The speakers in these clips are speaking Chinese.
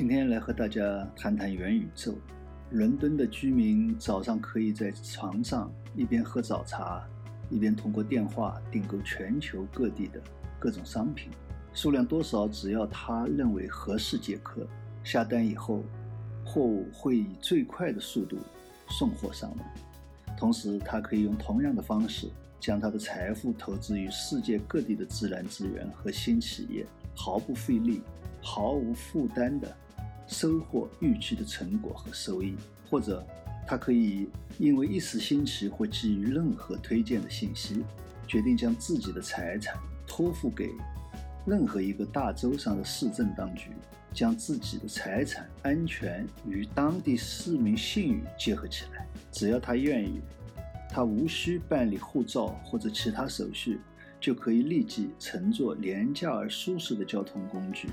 今天来和大家谈谈元宇宙。伦敦的居民早上可以在床上一边喝早茶，一边通过电话订购全球各地的各种商品，数量多少只要他认为合适即可。下单以后，货物会以最快的速度送货上门。同时，他可以用同样的方式将他的财富投资于世界各地的自然资源和新企业，毫不费力、毫无负担的。收获预期的成果和收益，或者他可以因为一时兴起或基于任何推荐的信息，决定将自己的财产托付给任何一个大洲上的市政当局，将自己的财产安全与当地市民信誉结合起来。只要他愿意，他无需办理护照或者其他手续，就可以立即乘坐廉价而舒适的交通工具。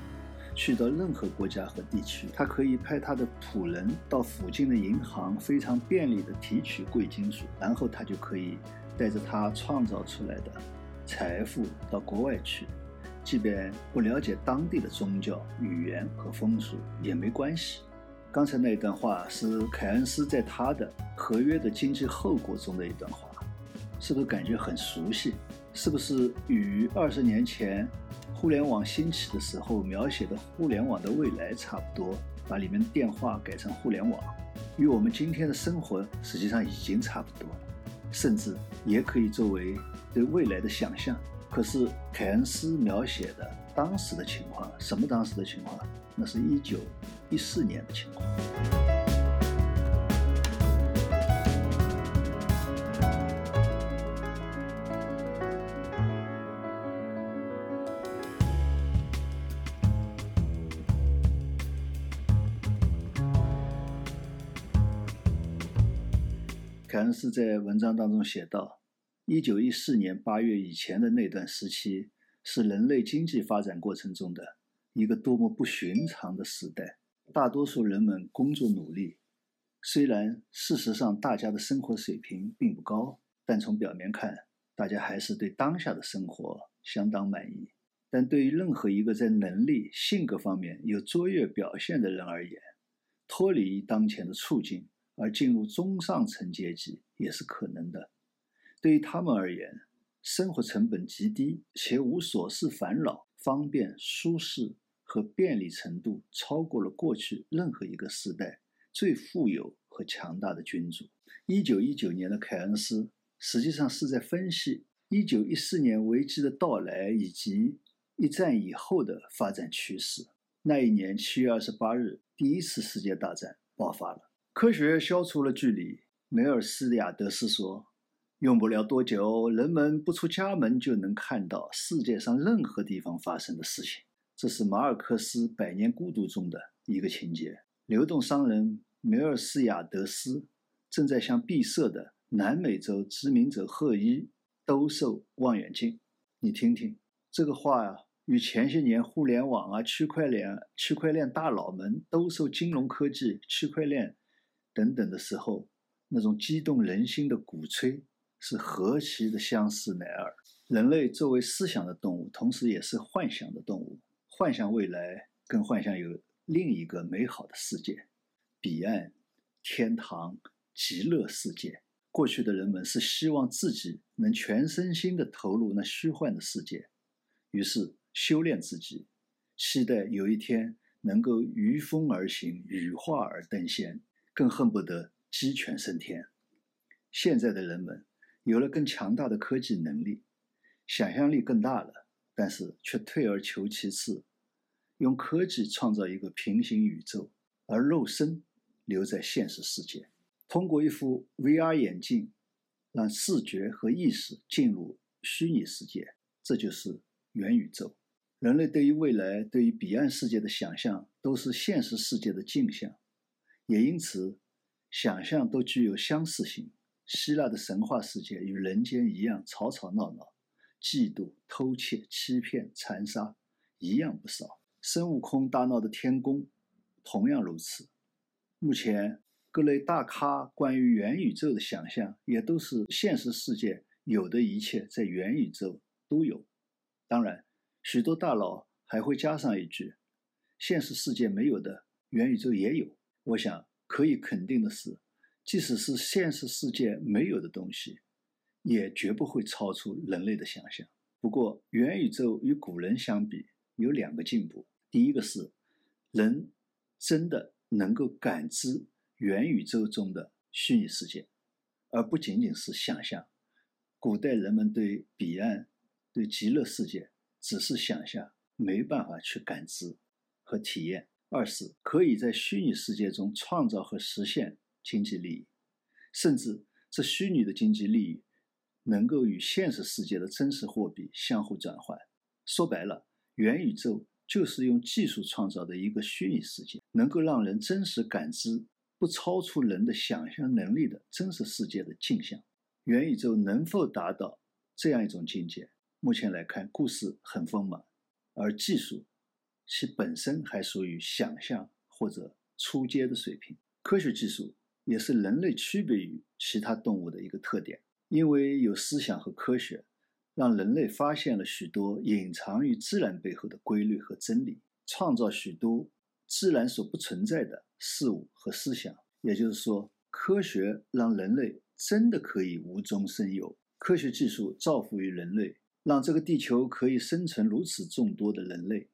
去到任何国家和地区，他可以派他的仆人到附近的银行，非常便利地提取贵金属，然后他就可以带着他创造出来的财富到国外去，即便不了解当地的宗教、语言和风俗也没关系。刚才那一段话是凯恩斯在他的《合约的经济后果》中的一段话，是不是感觉很熟悉？是不是与二十年前？互联网兴起的时候描写的互联网的未来差不多，把里面的电话改成互联网，与我们今天的生活实际上已经差不多了，甚至也可以作为对未来的想象。可是凯恩斯描写的当时的情况，什么当时的情况？那是一九一四年的情况。凯恩斯在文章当中写道：“一九一四年八月以前的那段时期，是人类经济发展过程中的一个多么不寻常的时代。大多数人们工作努力，虽然事实上大家的生活水平并不高，但从表面看，大家还是对当下的生活相当满意。但对于任何一个在能力、性格方面有卓越表现的人而言，脱离当前的处境。”而进入中上层阶级也是可能的。对于他们而言，生活成本极低且无琐事烦恼，方便、舒适和便利程度超过了过去任何一个时代最富有和强大的君主。一九一九年的凯恩斯实际上是在分析一九一四年危机的到来以及一战以后的发展趋势。那一年七月二十八日，第一次世界大战爆发了。科学消除了距离，梅尔斯亚德斯说：“用不了多久，人们不出家门就能看到世界上任何地方发生的事情。”这是马尔克斯《百年孤独》中的一个情节。流动商人梅尔斯亚德斯正在向闭塞的南美洲殖民者赫伊兜售望远镜。你听听这个话呀，与前些年互联网啊、区块链、区块链大佬们兜售金融科技、区块链。等等的时候，那种激动人心的鼓吹是何其的相似乃尔。人类作为思想的动物，同时也是幻想的动物，幻想未来，更幻想有另一个美好的世界，彼岸天堂极乐世界。过去的人们是希望自己能全身心地投入那虚幻的世界，于是修炼自己，期待有一天能够御风而行，羽化而登仙。更恨不得鸡犬升天。现在的人们有了更强大的科技能力，想象力更大了，但是却退而求其次，用科技创造一个平行宇宙，而肉身留在现实世界。通过一副 VR 眼镜，让视觉和意识进入虚拟世界，这就是元宇宙。人类对于未来、对于彼岸世界的想象，都是现实世界的镜像。也因此，想象都具有相似性。希腊的神话世界与人间一样吵吵闹闹，嫉妒、偷窃、欺骗、残杀一样不少。孙悟空大闹的天宫同样如此。目前各类大咖关于元宇宙的想象，也都是现实世界有的一切在元宇宙都有。当然，许多大佬还会加上一句：现实世界没有的。元宇宙也有。我想可以肯定的是，即使是现实世界没有的东西，也绝不会超出人类的想象。不过，元宇宙与古人相比有两个进步：第一个是人真的能够感知元宇宙中的虚拟世界，而不仅仅是想象。古代人们对彼岸、对极乐世界只是想象，没办法去感知和体验。二是可以在虚拟世界中创造和实现经济利益，甚至这虚拟的经济利益能够与现实世界的真实货币相互转换。说白了，元宇宙就是用技术创造的一个虚拟世界，能够让人真实感知不超出人的想象能力的真实世界的镜像。元宇宙能否达到这样一种境界？目前来看，故事很丰满，而技术。其本身还属于想象或者初阶的水平。科学技术也是人类区别于其他动物的一个特点，因为有思想和科学，让人类发现了许多隐藏于自然背后的规律和真理，创造许多自然所不存在的事物和思想。也就是说，科学让人类真的可以无中生有。科学技术造福于人类，让这个地球可以生存如此众多的人类。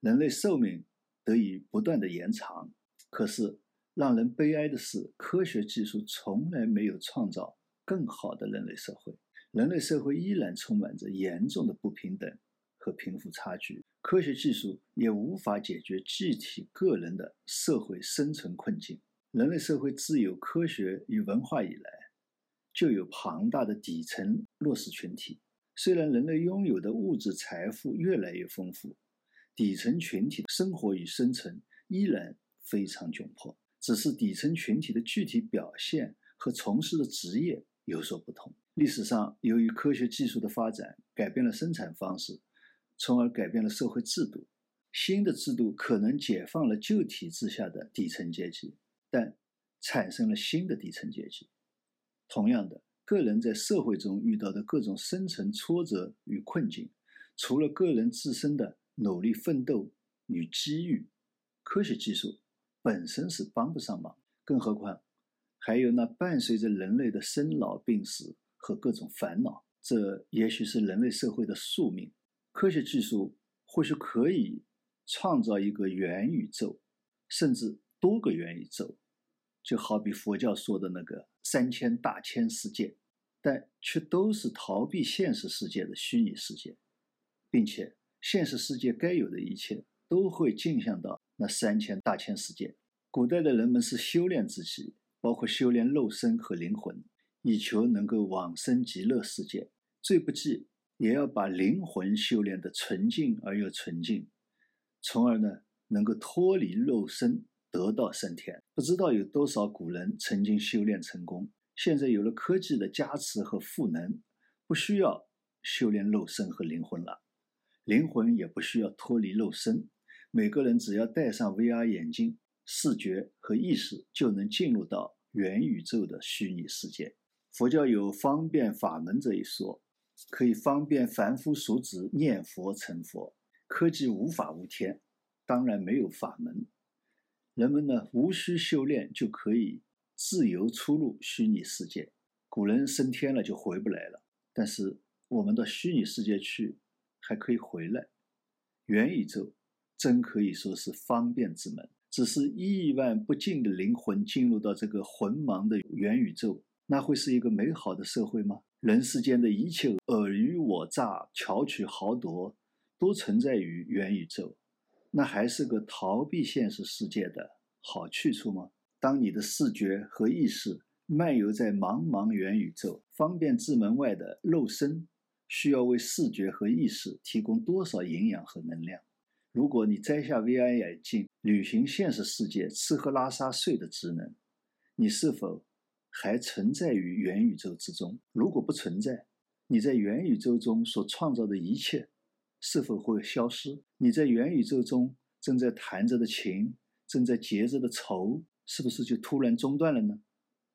人类寿命得以不断的延长，可是让人悲哀的是，科学技术从来没有创造更好的人类社会。人类社会依然充满着严重的不平等和贫富差距，科学技术也无法解决具体个人的社会生存困境。人类社会自有科学与文化以来，就有庞大的底层弱势群体。虽然人类拥有的物质财富越来越丰富。底层群体的生活与生存依然非常窘迫，只是底层群体的具体表现和从事的职业有所不同。历史上，由于科学技术的发展，改变了生产方式，从而改变了社会制度。新的制度可能解放了旧体制下的底层阶级，但产生了新的底层阶级。同样的，个人在社会中遇到的各种生存挫折与困境，除了个人自身的。努力奋斗与机遇，科学技术本身是帮不上忙，更何况还有那伴随着人类的生老病死和各种烦恼，这也许是人类社会的宿命。科学技术或许可以创造一个元宇宙，甚至多个元宇宙，就好比佛教说的那个三千大千世界，但却都是逃避现实世界的虚拟世界，并且。现实世界该有的一切都会镜像到那三千大千世界。古代的人们是修炼自己，包括修炼肉身和灵魂，以求能够往生极乐世界。最不济也要把灵魂修炼得纯净而又纯净，从而呢能够脱离肉身，得到升天。不知道有多少古人曾经修炼成功，现在有了科技的加持和赋能，不需要修炼肉身和灵魂了。灵魂也不需要脱离肉身，每个人只要戴上 VR 眼镜，视觉和意识就能进入到元宇宙的虚拟世界。佛教有方便法门这一说，可以方便凡夫俗子念佛成佛。科技无法无天，当然没有法门。人们呢，无需修炼就可以自由出入虚拟世界。古人升天了就回不来了，但是我们到虚拟世界去。还可以回来，元宇宙真可以说是方便之门。只是亿万不尽的灵魂进入到这个浑茫的元宇宙，那会是一个美好的社会吗？人世间的一切尔虞我诈、巧取豪夺，都存在于元宇宙，那还是个逃避现实世界的好去处吗？当你的视觉和意识漫游在茫茫元宇宙，方便之门外的肉身。需要为视觉和意识提供多少营养和能量？如果你摘下 VR 眼镜，履行现实世界吃喝拉撒睡的职能，你是否还存在于元宇宙之中？如果不存在，你在元宇宙中所创造的一切是否会消失？你在元宇宙中正在弹着的琴，正在结着的愁，是不是就突然中断了呢？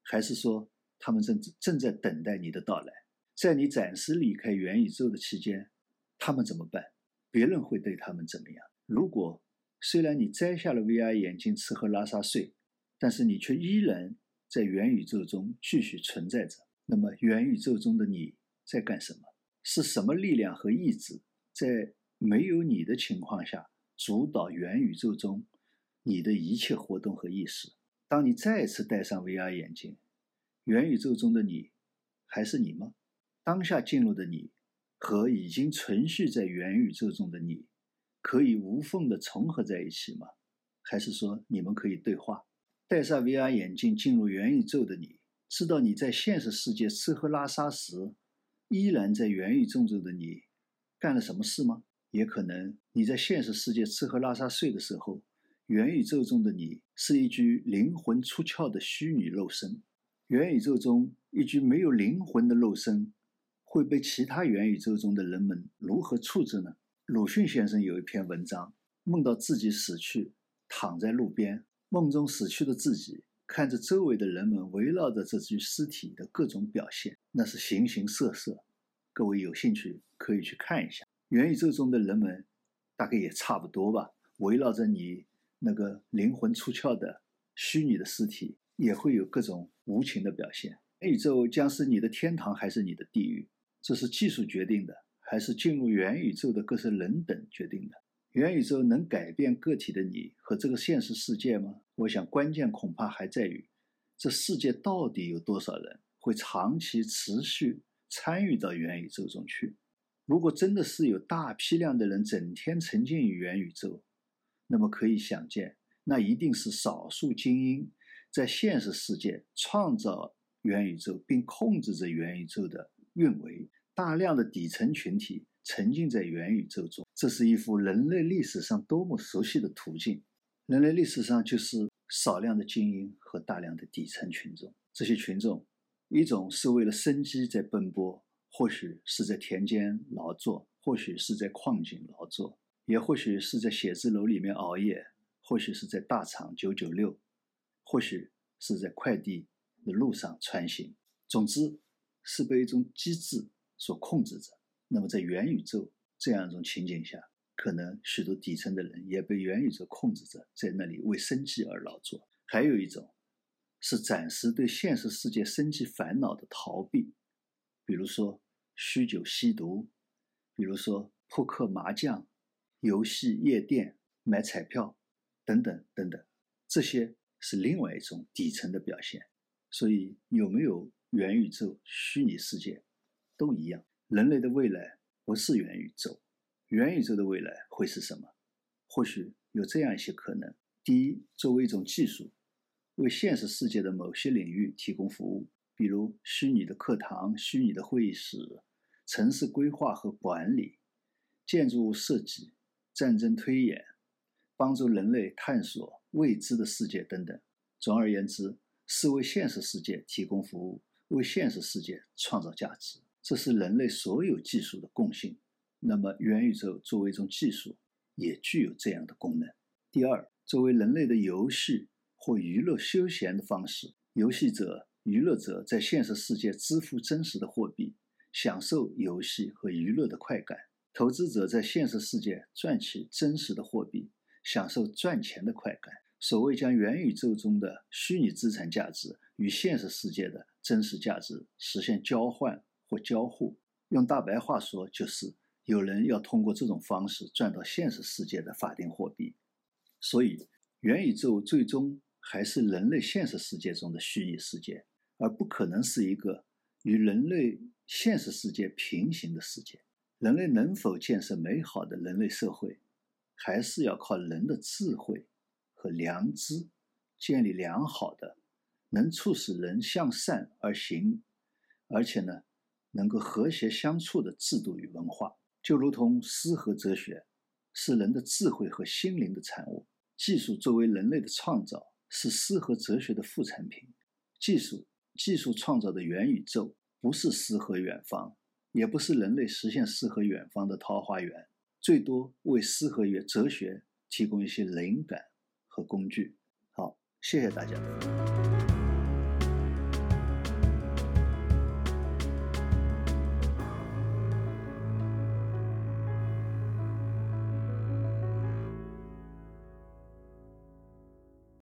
还是说他们正正在等待你的到来？在你暂时离开元宇宙的期间，他们怎么办？别人会对他们怎么样？如果虽然你摘下了 VR 眼镜吃喝拉撒睡，但是你却依然在元宇宙中继续存在着。那么，元宇宙中的你在干什么？是什么力量和意志在没有你的情况下主导元宇宙中你的一切活动和意识？当你再次戴上 VR 眼镜，元宇宙中的你还是你吗？当下进入的你和已经存续在元宇宙中的你可以无缝的重合在一起吗？还是说你们可以对话？戴上 VR 眼镜进入元宇宙的你，知道你在现实世界吃喝拉撒时。依然在元宇宙中的你，干了什么事吗？也可能你在现实世界吃喝拉撒睡的时候，元宇宙中的你是一具灵魂出窍的虚拟肉身。元宇宙中一具没有灵魂的肉身，会被其他元宇宙中的人们如何处置呢？鲁迅先生有一篇文章，梦到自己死去，躺在路边，梦中死去的自己。看着周围的人们围绕着这具尸体的各种表现，那是形形色色。各位有兴趣可以去看一下。元宇宙中的人们大概也差不多吧，围绕着你那个灵魂出窍的虚拟的尸体，也会有各种无情的表现。元宇宙将是你的天堂还是你的地狱？这是技术决定的，还是进入元宇宙的各色人等决定的？元宇宙能改变个体的你和这个现实世界吗？我想，关键恐怕还在于，这世界到底有多少人会长期持续参与到元宇宙中去？如果真的是有大批量的人整天沉浸于元宇宙，那么可以想见，那一定是少数精英在现实世界创造元宇宙并控制着元宇宙的运维，大量的底层群体沉浸在元宇宙中。这是一幅人类历史上多么熟悉的图景。人类历史上就是少量的精英和大量的底层群众。这些群众，一种是为了生计在奔波，或许是在田间劳作，或许是在矿井劳作，也或许是在写字楼里面熬夜，或许是在大厂九九六，或许是在快递的路上穿行。总之，是被一种机制所控制着。那么，在元宇宙这样一种情景下。可能许多底层的人也被元宇宙控制着，在那里为生计而劳作。还有一种是暂时对现实世界生计烦恼的逃避，比如说酗酒吸毒，比如说扑克麻将、游戏夜店、买彩票等等等等，这些是另外一种底层的表现。所以有没有元宇宙、虚拟世界都一样，人类的未来不是元宇宙。元宇宙的未来会是什么？或许有这样一些可能：第一，作为一种技术，为现实世界的某些领域提供服务，比如虚拟的课堂、虚拟的会议室、城市规划和管理、建筑物设计、战争推演，帮助人类探索未知的世界等等。总而言之，是为现实世界提供服务，为现实世界创造价值。这是人类所有技术的共性。那么，元宇宙作为一种技术，也具有这样的功能。第二，作为人类的游戏或娱乐休闲的方式，游戏者、娱乐者在现实世界支付真实的货币，享受游戏和娱乐的快感；投资者在现实世界赚取真实的货币，享受赚钱的快感。所谓将元宇宙中的虚拟资产价值与现实世界的真实价值实现交换或交互，用大白话说，就是。有人要通过这种方式赚到现实世界的法定货币，所以元宇宙最终还是人类现实世界中的虚拟世界，而不可能是一个与人类现实世界平行的世界。人类能否建设美好的人类社会，还是要靠人的智慧和良知，建立良好的、能促使人向善而行，而且呢，能够和谐相处的制度与文化。就如同诗和哲学是人的智慧和心灵的产物，技术作为人类的创造是诗和哲学的副产品。技术技术创造的元宇宙不是诗和远方，也不是人类实现诗和远方的桃花源，最多为诗和哲哲学提供一些灵感和工具。好，谢谢大家。